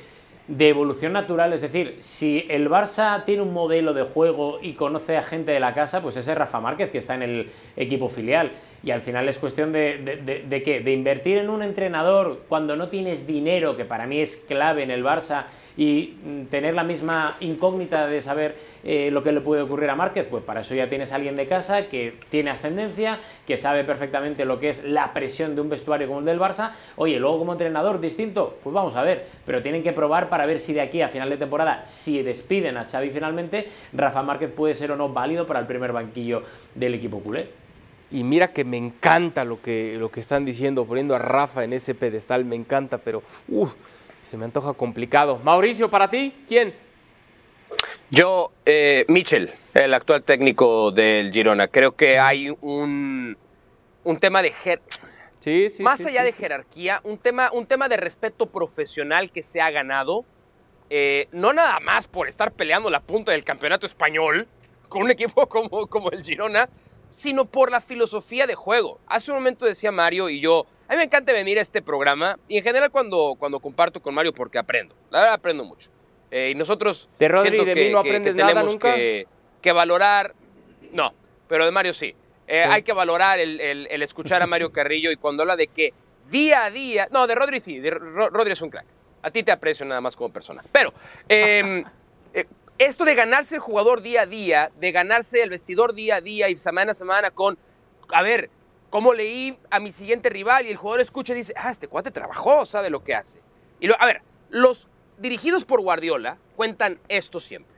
de evolución natural, es decir, si el Barça tiene un modelo de juego y conoce a gente de la casa, pues ese es Rafa Márquez que está en el equipo filial. Y al final es cuestión de, de, de- de qué? De invertir en un entrenador cuando no tienes dinero, que para mí es clave en el Barça, y mm, tener la misma incógnita de saber eh, lo que le puede ocurrir a Márquez, pues para eso ya tienes a alguien de casa que tiene ascendencia, que sabe perfectamente lo que es la presión de un vestuario como el del Barça. Oye, luego como entrenador distinto, pues vamos a ver, pero tienen que probar para ver si de aquí a final de temporada, si despiden a Xavi finalmente, Rafa Márquez puede ser o no válido para el primer banquillo del equipo culé. Y mira que me encanta lo que, lo que están diciendo, poniendo a Rafa en ese pedestal, me encanta, pero se me antoja complicado. Mauricio, para ti, ¿quién? Yo, eh, Michel, el actual técnico del Girona, creo que hay un, un tema de... jer- Sí, sí. más sí, allá de jerarquía, un tema, un tema de respeto profesional que se ha ganado, eh, no nada más por estar peleando la punta del campeonato español con un equipo *laughs* como, como el Girona, sino por la filosofía de juego. Hace un momento decía Mario y yo, a mí me encanta venir a este programa y en general cuando, cuando comparto con Mario porque aprendo, la verdad aprendo mucho. Eh, y nosotros De Rodri siento de que, no que- que tenemos que, que valorar. No, pero de Mario sí. Eh, Sí. Hay que valorar el, el- el escuchar a Mario *laughs* Carrillo y cuando habla de que día a día. No, de Rodri sí, de Ro- Rodri es un crack. A ti te aprecio nada más como persona. Pero em, *laughs* eh, esto de ganarse el jugador día a día, de ganarse el vestidor día a día y semana a semana con, a ver, cómo leí a mi siguiente rival y el jugador escucha y dice, ah, este cuate trabajó, sabe lo que hace. Y lo- a ver, los dirigidos por Guardiola cuentan esto siempre,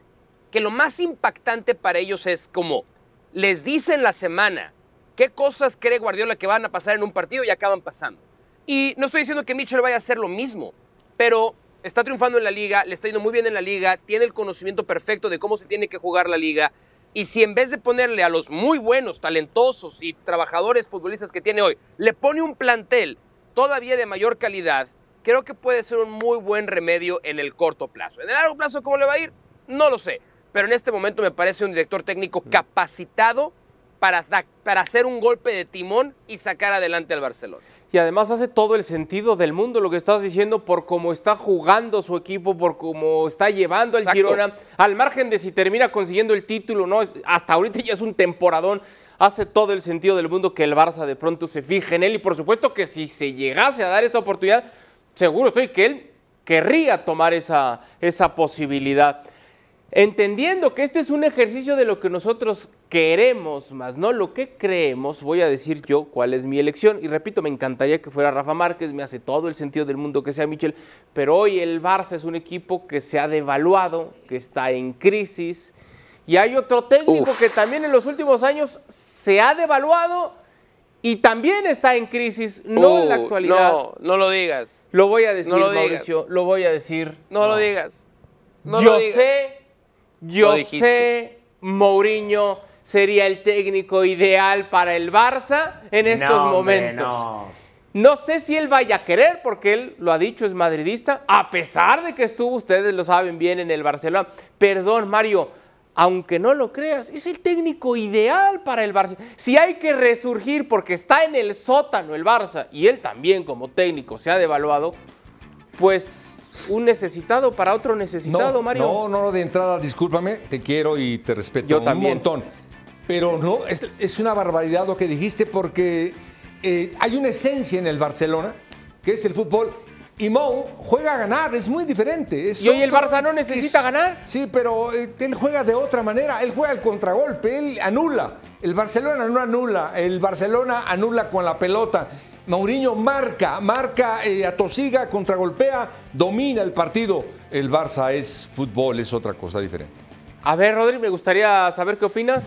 que lo más impactante para ellos es como les dicen la semana qué cosas cree Guardiola que van a pasar en un partido y acaban pasando. Y no estoy diciendo que Mitchell vaya a hacer lo mismo, pero está triunfando en la liga, le está yendo muy bien en la liga, tiene el conocimiento perfecto de cómo se tiene que jugar la liga. Y si en vez de ponerle a los muy buenos, talentosos y trabajadores futbolistas que tiene hoy, le pone un plantel todavía de mayor calidad, creo que puede ser un muy buen remedio en el corto plazo. En el largo plazo, ¿cómo le va a ir? No lo sé. Pero en este momento me parece un director técnico capacitado para, para hacer un golpe de timón y sacar adelante al Barcelona. Y además hace todo el sentido del mundo lo que estás diciendo por cómo está jugando su equipo, por cómo está llevando al Exacto. Girona, al margen de si termina consiguiendo el título, no, hasta ahorita ya es un temporadón. Hace todo el sentido del mundo que el Barça de pronto se fije en él y por supuesto que si se llegase a dar esta oportunidad, seguro estoy que él querría tomar esa, esa posibilidad. Entendiendo que este es un ejercicio de lo que nosotros queremos, más no lo que creemos, voy a decir yo cuál es mi elección. Y repito, me encantaría que fuera Rafa Márquez, me hace todo el sentido del mundo que sea Michel, pero hoy el Barça es un equipo que se ha devaluado, que está en crisis. Y hay otro técnico Uf. que también en los últimos años se ha devaluado y también está en crisis, no en la actualidad. No, no lo digas. Lo voy a decir, No lo digas. Mauricio, lo voy a decir. No, lo digas. No yo lo digas. sé, yo Lo dijiste. sé, Mourinho sería el técnico ideal para el Barça en estos No, hombre, momentos. no. No sé si él vaya a querer, porque él lo ha dicho, es madridista, a pesar de que estuvo, ustedes lo saben bien, en el Barcelona. Perdón, Mario, aunque no lo creas, es el técnico ideal para el Barça. Si hay que resurgir porque está en el sótano el Barça y él también como técnico se ha devaluado, pues un necesitado para otro necesitado, No, Mario. no, no, no, de entrada, discúlpame, te quiero y te respeto Yo un también. montón. Pero no, es, es una barbaridad lo que dijiste porque eh, hay una esencia en el Barcelona, que es el fútbol, y Mou juega a ganar, es muy diferente. es Y hoy el Barça no necesita ganar. Sí, pero eh, él juega de otra manera, él juega el contragolpe, él anula. El Barcelona no anula, el Barcelona anula con la pelota. Mourinho marca, marca, eh, atosiga, contragolpea, domina el partido. El Barça es fútbol, es otra cosa diferente. A ver, Rodri, me gustaría saber qué opinas.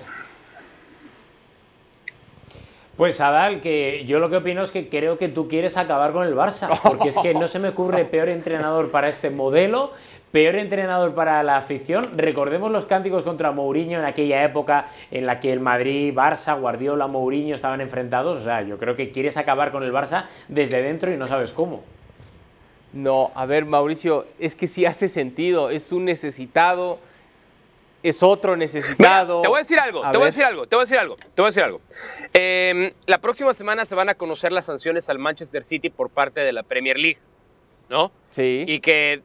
Pues Adal, que yo lo que opino es que creo que tú quieres acabar con el Barça, porque es que no se me ocurre peor entrenador para este modelo, peor entrenador para la afición. Recordemos los cánticos contra Mourinho en aquella época en la que el Madrid, Barça, Guardiola, Mourinho estaban enfrentados. O sea, yo creo que quieres acabar con el Barça desde dentro y no sabes cómo. No, a ver, Mauricio, es que sí hace sentido. Es un necesitado, es otro Mira, necesitado. te voy a decir algo, A te voy a decir algo, te voy a decir algo, te voy a decir algo. Eh, la próxima semana se van a conocer las sanciones al Manchester City por parte de la Premier League, ¿no? Sí. Y que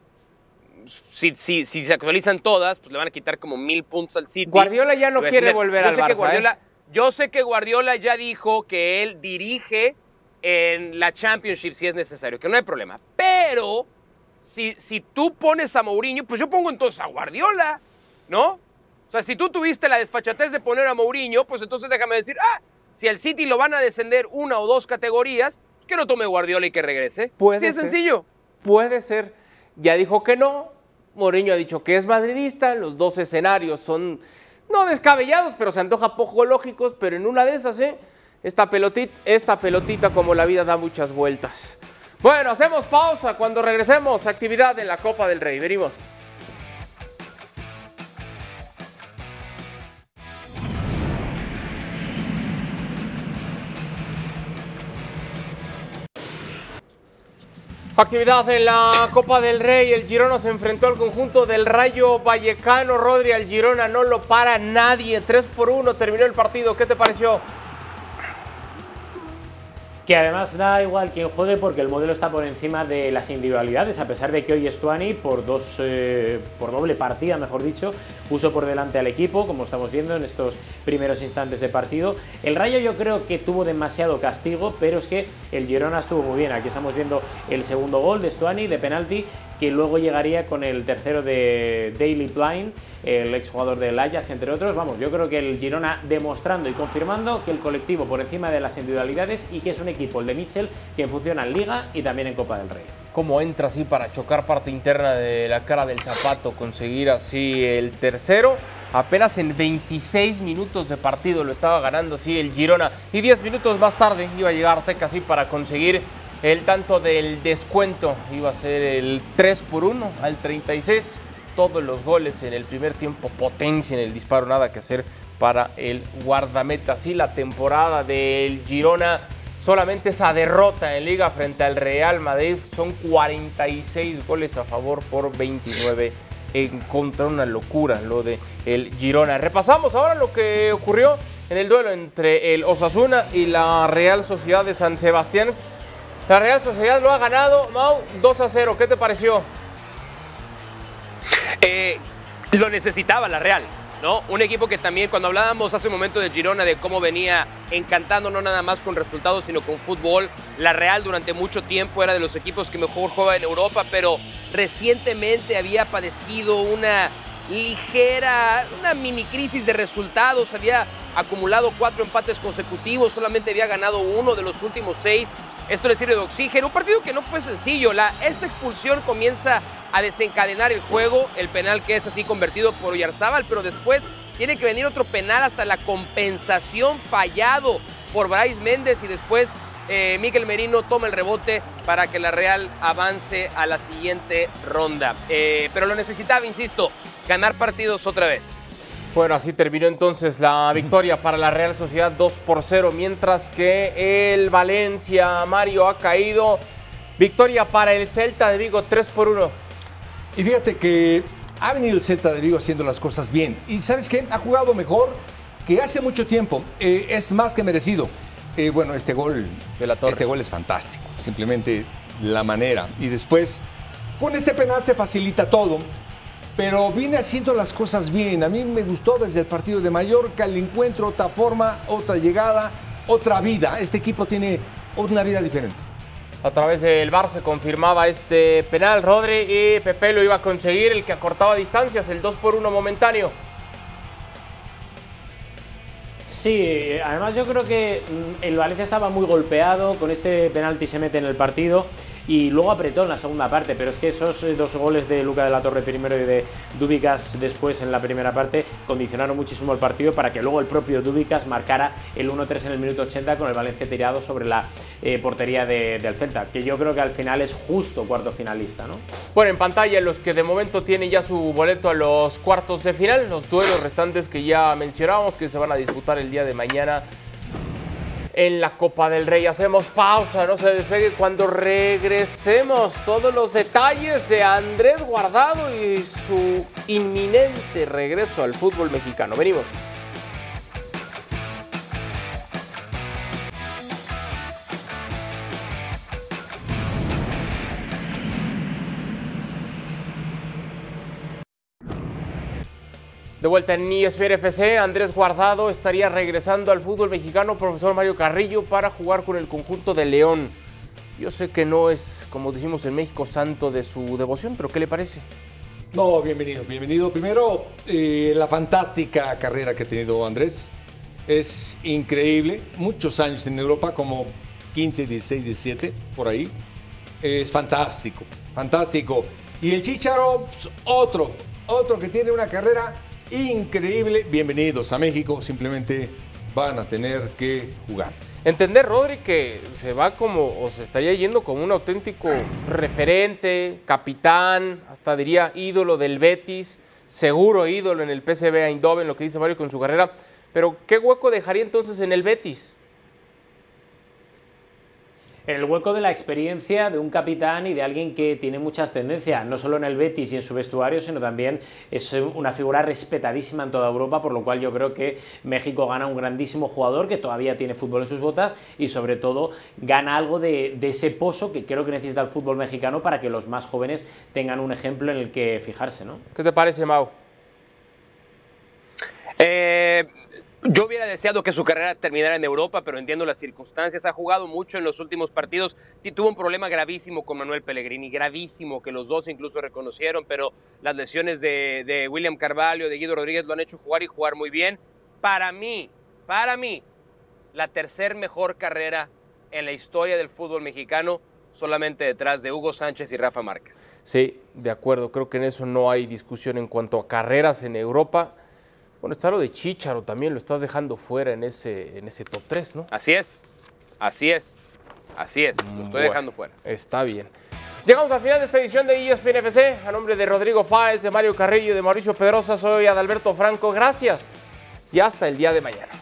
si, si, si se actualizan todas, pues le van a quitar como mil puntos al City. Guardiola ya no quiere volver yo al sé que Barça, Guardiola, ¿eh? Yo sé que Guardiola ya dijo que él dirige en la Championship si es necesario, que no hay problema. Pero si, si tú pones a Mourinho, pues yo pongo entonces a Guardiola, ¿no? O sea, si tú tuviste la desfachatez de poner a Mourinho, pues entonces déjame decir, ah, si al City lo van a descender una o dos categorías, que no tome Guardiola y que regrese. Puede sí, es ser. sencillo. Puede ser. Ya dijo que no. Mourinho ha dicho que es madridista. Los dos escenarios son no descabellados, pero se antoja poco lógicos. Pero en una de esas, ¿eh? Esta pelotita, esta pelotita, como la vida da muchas vueltas. Bueno, hacemos pausa. Cuando regresemos, actividad en la Copa del Rey. Venimos. Actividad en la Copa del Rey. El Girona se enfrentó al conjunto del Rayo Vallecano. Rodri al Girona no lo para nadie. 3 por 1 terminó el partido. ¿Qué te pareció? Que además da igual quien juegue porque el modelo está por encima de las individualidades, a pesar de que hoy Estuani por dos eh, por doble partida, mejor dicho, puso por delante al equipo, como estamos viendo en estos primeros instantes de partido. El Rayo yo creo que tuvo demasiado castigo, pero es que el Girona estuvo muy bien. Aquí estamos viendo el segundo gol de Estuani de penalti que luego llegaría con el tercero de Daily Blind, el exjugador del Ajax, entre otros. Vamos, yo creo que el Girona demostrando y confirmando que el colectivo por encima de las individualidades y que es un equipo, el de Mitchell, que funciona en Liga y también en Copa del Rey. ¿Cómo entra así para chocar parte interna de la cara del zapato, conseguir así el tercero? Apenas en 26 minutos de partido lo estaba ganando así el Girona. Y 10 minutos más tarde iba a llegar Teca así para conseguir el tanto del descuento iba a ser el 3 por 1 al 36. Todos los goles en el primer tiempo, potencia en el disparo, nada que hacer para el guardameta. Así la temporada del Girona, solamente esa derrota en liga frente al Real Madrid, son 46 goles a favor por 29 en contra. Una locura lo de el Girona. Repasamos ahora lo que ocurrió en el duelo entre el Osasuna y la Real Sociedad de San Sebastián la Real Sociedad lo ha ganado, Mau, 2 a 0. ¿Qué te pareció? Eh, lo necesitaba la Real. ¿No? Un equipo que también, cuando hablábamos hace un momento de Girona, de cómo venía encantando no nada más con resultados, sino con fútbol, la Real durante mucho tiempo era de los equipos que mejor jugaba en Europa, pero recientemente había padecido una ligera, una mini crisis de resultados, había acumulado cuatro empates consecutivos, solamente había ganado uno de los últimos seis esto le sirve de oxígeno. Un partido que no fue sencillo. La, esta expulsión comienza a desencadenar el juego. El penal que es así convertido por Oyarzábal, pero después tiene que venir otro penal hasta la compensación fallado por Bryce Méndez y después eh, Miguel Merino toma el rebote para que la Real avance a la siguiente ronda. Eh, pero lo necesitaba, insisto, ganar partidos otra vez. Bueno, así terminó entonces la victoria para la Real Sociedad 2 por 0, mientras que el Valencia Mario ha caído. Victoria para el Celta de Vigo 3 por 1. Y fíjate que ha venido el Celta de Vigo haciendo las cosas bien. Y sabes qué? Ha jugado mejor que hace mucho tiempo. Eh, es más que merecido. Eh, bueno, este gol, de la torre. este gol es fantástico. Simplemente la manera. Y después, con este penal se facilita todo pero viene haciendo las cosas bien. A mí me gustó desde el partido de Mallorca el encuentro, otra forma, otra llegada, otra vida. Este equipo tiene una vida diferente. A través del Bar se confirmaba este penal. Rodri y Pepe lo iba a conseguir, el que acortaba distancias, el 2 por 1 momentáneo. Sí, además yo creo que mm, el Valencia estaba muy golpeado, con este penalti se mete en el partido y luego apretó en la segunda parte, pero es que esos eh, dos goles de Luca de la Torre primero y de Dubicas después en la primera parte condicionaron muchísimo el partido para que luego el propio Dubicas marcara el 1-3 en el minuto 80 con el Valencia tirado sobre la eh, portería del Celta, que yo creo que al final es justo cuarto finalista, ¿no? Bueno, en pantalla los que de momento tienen ya su boleto a los cuartos de final, los duelos restantes que ya mencionábamos que se van a disputar el día de mañana en la Copa del Rey. Hacemos pausa, no se despegue cuando regresemos todos los detalles de Andrés Guardado y su inminente regreso al fútbol mexicano. Venimos. De vuelta en ESPN FC, Andrés Guardado estaría regresando al fútbol mexicano, profesor Mario Carrillo, para jugar con el conjunto de León. Yo sé que no es, como decimos en México, santo de su devoción, pero ¿qué le parece? No, bienvenido, bienvenido. Primero, eh, la fantástica carrera que ha tenido Andrés. Es increíble, muchos años en Europa, como 15, 16, 17, por ahí. Es fantástico, fantástico. Y el Chicharo, pues, otro, otro que tiene una carrera increíble. Bienvenidos a México, simplemente van a tener que jugar. Entender, Rodri, que se va como, o se estaría yendo como un auténtico referente, capitán, hasta diría ídolo del Betis, seguro ídolo en el PSV Eindhoven, lo que dice Mario con su carrera. Pero, ¿qué hueco dejaría entonces en el Betis? El hueco de la experiencia de un capitán y de alguien que tiene mucha ascendencia, no solo en el Betis y en su vestuario, sino también es una figura respetadísima en toda Europa, por lo cual yo creo que México gana un grandísimo jugador que todavía tiene fútbol en sus botas y sobre todo gana algo de, ese pozo que creo que necesita el fútbol mexicano para que los más jóvenes tengan un ejemplo en el que fijarse. ¿no? ¿Qué te parece, Mau? Eh, yo hubiera deseado que su carrera terminara en Europa, pero entiendo las circunstancias. Ha jugado mucho en los últimos partidos. Tuvo un problema gravísimo con Manuel Pellegrini, gravísimo, que los dos incluso reconocieron, pero las lesiones de, William Carvalho, de Guido Rodríguez lo han hecho jugar y jugar muy bien. Para mí, para mí, la tercer mejor carrera en la historia del fútbol mexicano, solamente detrás de Hugo Sánchez y Rafa Márquez. Sí, de acuerdo. Creo que en eso no hay discusión en cuanto a carreras en Europa bueno, está lo de Chicharo también, lo estás dejando fuera en ese, en ese top 3, ¿no? Así es, así es, así es, lo estoy dejando fuera. Está bien. Llegamos al final de esta edición de ESPN FC. A nombre de Rodrigo Fáez, de Mario Carrillo y de Mauricio Pedrosa, soy Adalberto Franco. Gracias y hasta el día de mañana.